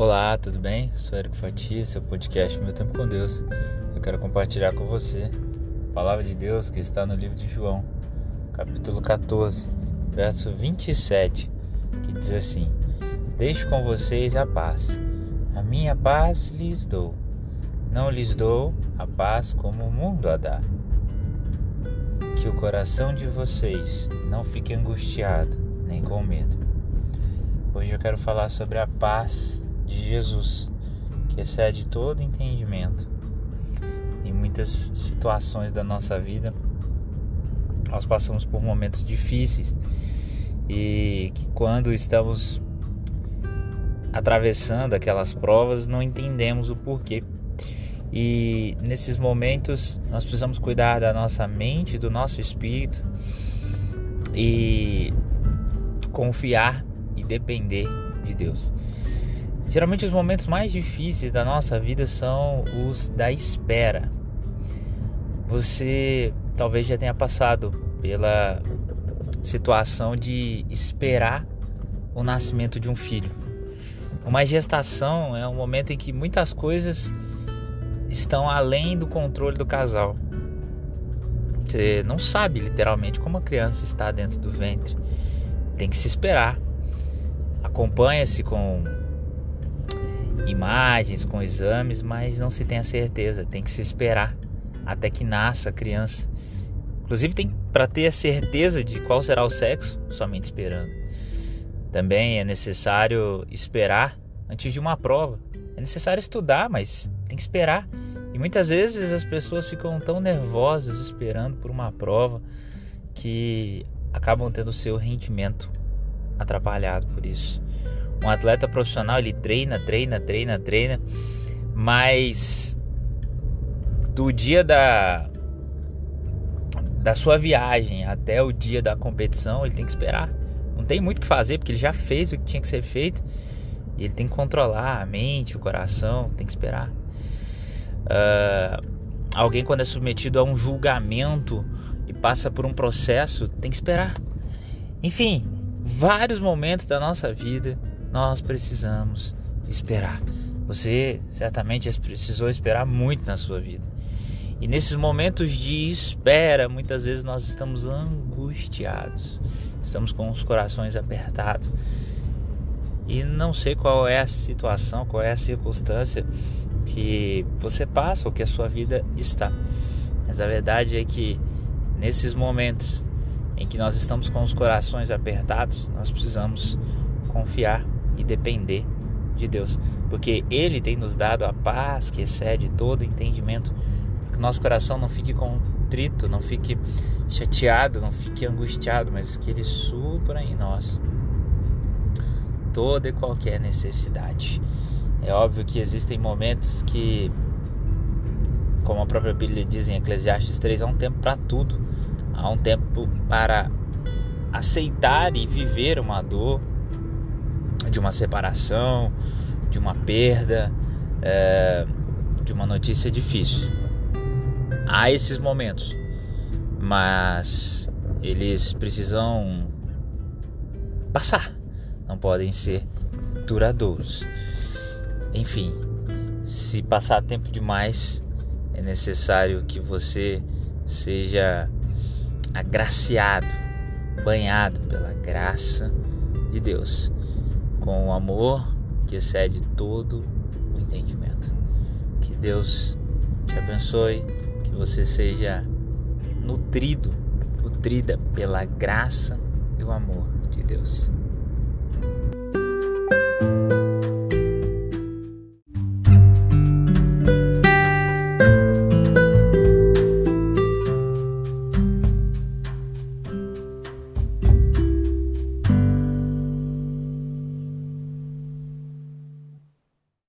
Olá, tudo bem? Sou Érico Fatia, seu podcast Meu Tempo com Deus. Eu quero compartilhar com você a palavra de Deus que está no livro de João, capítulo 14, verso 27, que diz assim: Deixo com vocês a paz, a minha paz lhes dou. Não lhes dou a paz como o mundo a dá. Que o coração de vocês não fique angustiado nem com medo. Hoje eu quero falar sobre a paz de Jesus, que excede todo entendimento. Em muitas situações da nossa vida, nós passamos por momentos difíceis e que quando estamos atravessando aquelas provas não entendemos o porquê. E nesses momentos nós precisamos cuidar da nossa mente, do nosso espírito e confiar e depender de Deus. Geralmente os momentos mais difíceis da nossa vida são os da espera. Você talvez já tenha passado pela situação de esperar o nascimento de um filho. Uma gestação é um momento em que muitas coisas estão além do controle do casal. Você não sabe literalmente como a criança está dentro do ventre. Tem que se esperar. Acompanha-se com imagens, com exames, mas não se tem a certeza, tem que se esperar até que nasça a criança. Inclusive tem para ter a certeza de qual será o sexo, somente esperando. Também é necessário esperar antes de uma prova. É necessário estudar, mas tem que esperar. E muitas vezes as pessoas ficam tão nervosas esperando por uma prova que acabam tendo seu rendimento atrapalhado por isso. Um atleta profissional ele treina, treina, treina, treina, mas do dia da da sua viagem até o dia da competição, ele tem que esperar. Não tem muito o que fazer porque ele já fez o que tinha que ser feito e ele tem que controlar a mente, o coração, tem que esperar. Uh, alguém quando é submetido a um julgamento e passa por um processo, tem que esperar. Enfim, vários momentos da nossa vida nós precisamos esperar. Você certamente precisou esperar muito na sua vida. E nesses momentos de espera, muitas vezes nós estamos angustiados, estamos com os corações apertados. E não sei qual é a situação, qual é a circunstância que você passa ou que a sua vida está. Mas a verdade é que nesses momentos em que nós estamos com os corações apertados, nós precisamos confiar e depender de Deus, porque Ele tem nos dado a paz que excede todo entendimento, que nosso coração não fique contrito, não fique chateado, não fique angustiado, mas que Ele supra em nós toda e qualquer necessidade. É óbvio que existem momentos que, como a própria Bíblia diz em Eclesiastes 3, há um tempo para tudo. Há um tempo para aceitar e viver uma dor, de uma separação, de uma perda, é, de uma notícia difícil. Há esses momentos, mas eles precisam passar, não podem ser duradouros. Enfim, se passar tempo demais, é necessário que você seja agraciado, banhado pela graça de Deus com o amor que excede todo o entendimento. Que Deus te abençoe, que você seja nutrido, nutrida pela graça e o amor de Deus.